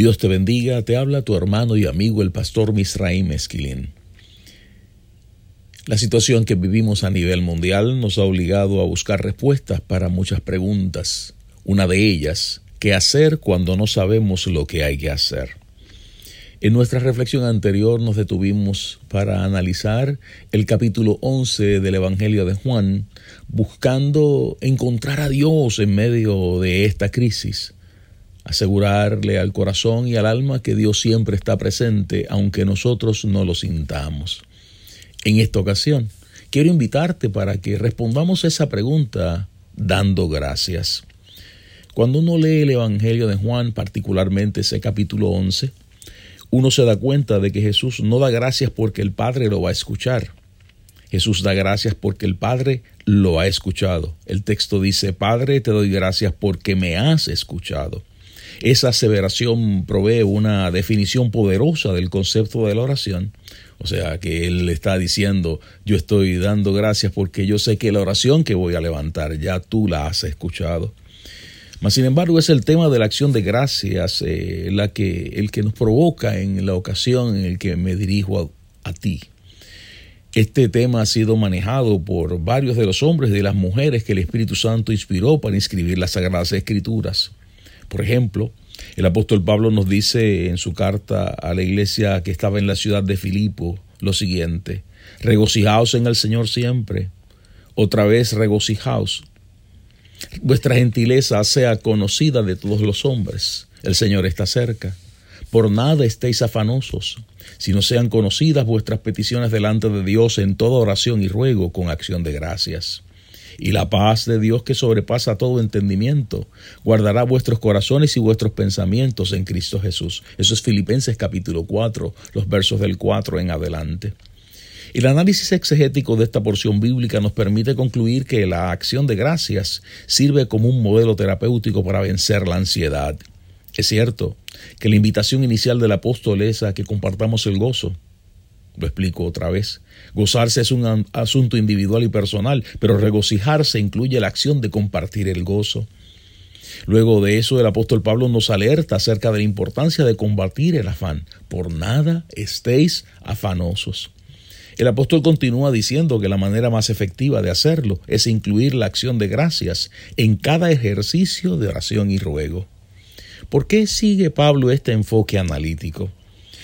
Dios te bendiga, te habla tu hermano y amigo el pastor Misraim Esquilín. La situación que vivimos a nivel mundial nos ha obligado a buscar respuestas para muchas preguntas. Una de ellas, ¿qué hacer cuando no sabemos lo que hay que hacer? En nuestra reflexión anterior nos detuvimos para analizar el capítulo 11 del Evangelio de Juan, buscando encontrar a Dios en medio de esta crisis asegurarle al corazón y al alma que Dios siempre está presente, aunque nosotros no lo sintamos. En esta ocasión, quiero invitarte para que respondamos esa pregunta dando gracias. Cuando uno lee el Evangelio de Juan, particularmente ese capítulo 11, uno se da cuenta de que Jesús no da gracias porque el Padre lo va a escuchar. Jesús da gracias porque el Padre lo ha escuchado. El texto dice, Padre, te doy gracias porque me has escuchado. Esa aseveración provee una definición poderosa del concepto de la oración. O sea, que él está diciendo, yo estoy dando gracias porque yo sé que la oración que voy a levantar ya tú la has escuchado. Mas, sin embargo, es el tema de la acción de gracias eh, la que, el que nos provoca en la ocasión en el que me dirijo a, a ti. Este tema ha sido manejado por varios de los hombres y de las mujeres que el Espíritu Santo inspiró para inscribir las Sagradas Escrituras. Por ejemplo, el apóstol Pablo nos dice en su carta a la iglesia que estaba en la ciudad de Filipo lo siguiente, regocijaos en el Señor siempre, otra vez regocijaos. Vuestra gentileza sea conocida de todos los hombres, el Señor está cerca. Por nada estéis afanosos, sino sean conocidas vuestras peticiones delante de Dios en toda oración y ruego con acción de gracias y la paz de Dios que sobrepasa todo entendimiento guardará vuestros corazones y vuestros pensamientos en Cristo Jesús. Eso es Filipenses capítulo 4, los versos del 4 en adelante. El análisis exegético de esta porción bíblica nos permite concluir que la acción de gracias sirve como un modelo terapéutico para vencer la ansiedad. Es cierto que la invitación inicial del apóstol es a que compartamos el gozo, lo explico otra vez. Gozarse es un asunto individual y personal, pero regocijarse incluye la acción de compartir el gozo. Luego de eso, el apóstol Pablo nos alerta acerca de la importancia de combatir el afán. Por nada estéis afanosos. El apóstol continúa diciendo que la manera más efectiva de hacerlo es incluir la acción de gracias en cada ejercicio de oración y ruego. ¿Por qué sigue Pablo este enfoque analítico?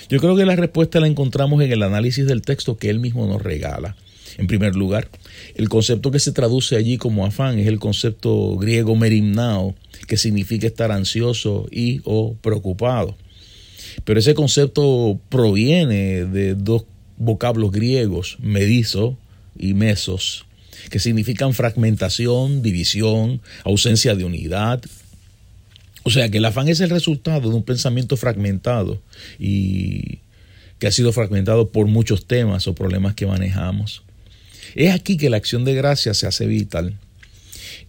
Yo creo que la respuesta la encontramos en el análisis del texto que él mismo nos regala. En primer lugar, el concepto que se traduce allí como afán es el concepto griego merimnao, que significa estar ansioso y o preocupado. Pero ese concepto proviene de dos vocablos griegos, medizo y mesos, que significan fragmentación, división, ausencia de unidad, o sea que el afán es el resultado de un pensamiento fragmentado y que ha sido fragmentado por muchos temas o problemas que manejamos. Es aquí que la acción de gracia se hace vital.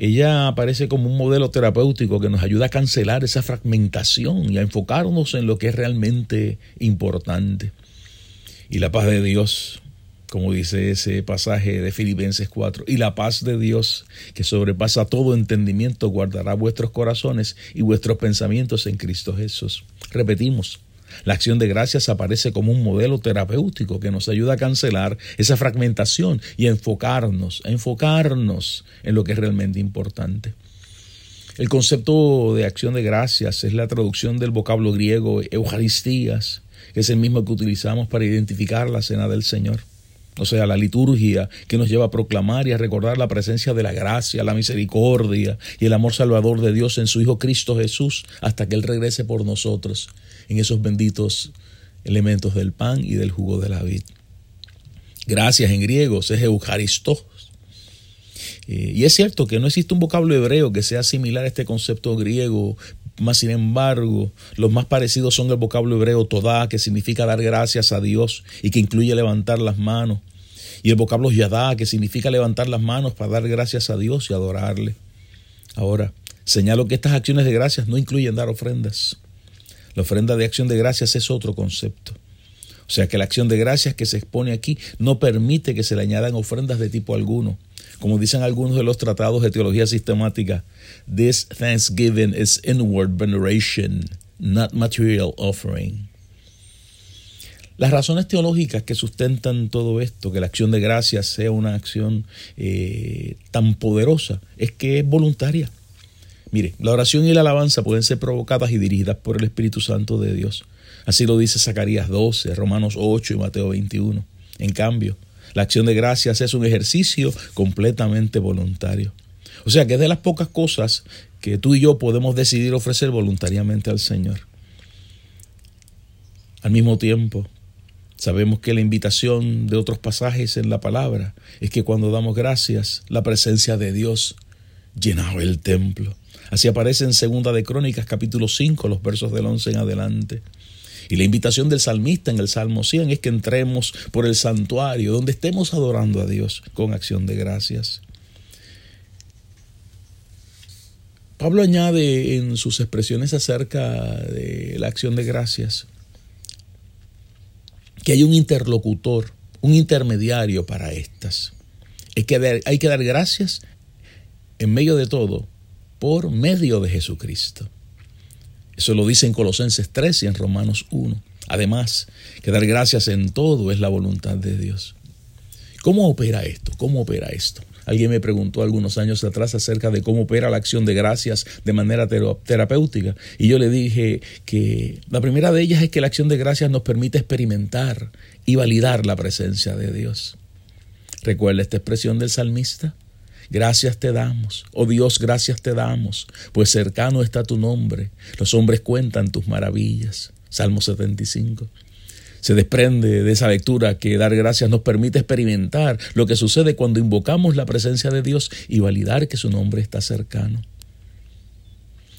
Ella aparece como un modelo terapéutico que nos ayuda a cancelar esa fragmentación y a enfocarnos en lo que es realmente importante. Y la paz de Dios, como dice ese pasaje de Filipenses 4, y la paz de Dios, que sobrepasa todo entendimiento, guardará vuestros corazones y vuestros pensamientos en Cristo Jesús. Repetimos, la acción de gracias aparece como un modelo terapéutico que nos ayuda a cancelar esa fragmentación y a enfocarnos, a enfocarnos en lo que es realmente importante. El concepto de acción de gracias es la traducción del vocablo griego Eucaristías, que es el mismo que utilizamos para identificar la cena del Señor. O sea, la liturgia que nos lleva a proclamar y a recordar la presencia de la gracia, la misericordia y el amor salvador de Dios en su Hijo Cristo Jesús hasta que Él regrese por nosotros en esos benditos elementos del pan y del jugo de la vid. Gracias en griego es Eucaristos. Eh, y es cierto que no existe un vocablo hebreo que sea similar a este concepto griego, más sin embargo, los más parecidos son el vocablo hebreo todá, que significa dar gracias a Dios y que incluye levantar las manos, y el vocablo yadá, que significa levantar las manos para dar gracias a Dios y adorarle. Ahora, señalo que estas acciones de gracias no incluyen dar ofrendas. La ofrenda de acción de gracias es otro concepto. O sea que la acción de gracias que se expone aquí no permite que se le añadan ofrendas de tipo alguno. Como dicen algunos de los tratados de teología sistemática, this thanksgiving is inward veneration, not material offering. Las razones teológicas que sustentan todo esto, que la acción de gracias sea una acción eh, tan poderosa, es que es voluntaria. Mire, la oración y la alabanza pueden ser provocadas y dirigidas por el Espíritu Santo de Dios. Así lo dice Zacarías 12, Romanos 8 y Mateo 21. En cambio, la acción de gracias es un ejercicio completamente voluntario. O sea que es de las pocas cosas que tú y yo podemos decidir ofrecer voluntariamente al Señor. Al mismo tiempo, sabemos que la invitación de otros pasajes en la palabra es que cuando damos gracias, la presencia de Dios llenaba el templo. Así aparece en Segunda de Crónicas capítulo 5, los versos del 11 en adelante. Y la invitación del salmista en el Salmo 100 es que entremos por el santuario donde estemos adorando a Dios con acción de gracias. Pablo añade en sus expresiones acerca de la acción de gracias que hay un interlocutor, un intermediario para estas. Es que hay que dar gracias en medio de todo por medio de Jesucristo. Eso lo dice en Colosenses 3 y en Romanos 1. Además, que dar gracias en todo es la voluntad de Dios. ¿Cómo opera esto? ¿Cómo opera esto? Alguien me preguntó algunos años atrás acerca de cómo opera la acción de gracias de manera terapéutica. Y yo le dije que la primera de ellas es que la acción de gracias nos permite experimentar y validar la presencia de Dios. ¿Recuerda esta expresión del salmista? Gracias te damos, oh Dios, gracias te damos, pues cercano está tu nombre. Los hombres cuentan tus maravillas. Salmo 75. Se desprende de esa lectura que dar gracias nos permite experimentar lo que sucede cuando invocamos la presencia de Dios y validar que su nombre está cercano.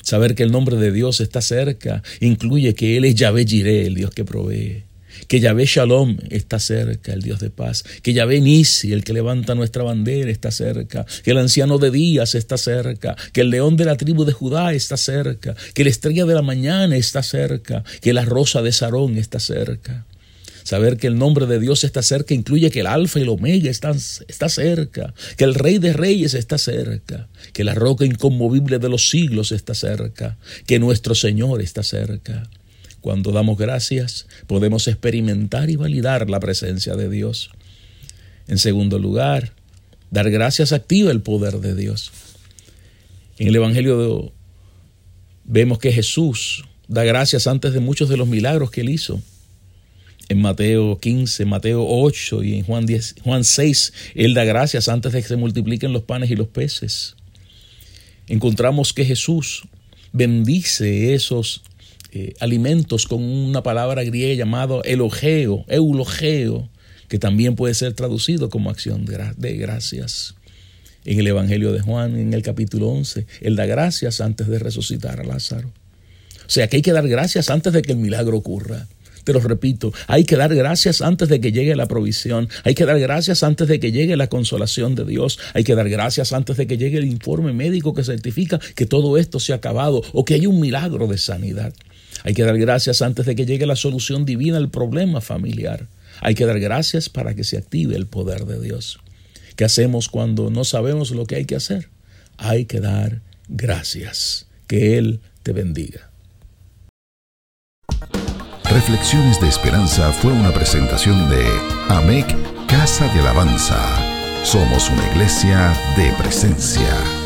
Saber que el nombre de Dios está cerca incluye que Él es Yahvé Jireh, el Dios que provee que Yahvé Shalom está cerca, el Dios de paz, que Yahvé Nisi, el que levanta nuestra bandera, está cerca, que el anciano de días está cerca, que el león de la tribu de Judá está cerca, que la estrella de la mañana está cerca, que la rosa de Sarón está cerca. Saber que el nombre de Dios está cerca incluye que el alfa y el omega están, está cerca, que el rey de reyes está cerca, que la roca inconmovible de los siglos está cerca, que nuestro Señor está cerca. Cuando damos gracias, podemos experimentar y validar la presencia de Dios. En segundo lugar, dar gracias activa el poder de Dios. En el Evangelio vemos que Jesús da gracias antes de muchos de los milagros que él hizo. En Mateo 15, Mateo 8 y en Juan, 10, Juan 6, él da gracias antes de que se multipliquen los panes y los peces. Encontramos que Jesús bendice esos eh, alimentos con una palabra griega llamada elogeo, eulogeo, que también puede ser traducido como acción de, gracias. En el Evangelio de Juan, en el capítulo 11, Él da gracias antes de resucitar a Lázaro. O sea que hay que dar gracias antes de que el milagro ocurra. Te lo repito, hay que dar gracias antes de que llegue la provisión, hay que dar gracias antes de que llegue la consolación de Dios, hay que dar gracias antes de que llegue el informe médico que certifica que todo esto se ha acabado o que hay un milagro de sanidad. Hay que dar gracias antes de que llegue la solución divina al problema familiar. Hay que dar gracias para que se active el poder de Dios. ¿Qué hacemos cuando no sabemos lo que hay que hacer? Hay que dar gracias. Que Él te bendiga. Reflexiones de Esperanza fue una presentación de AMEC Casa de Alabanza. Somos una iglesia de presencia.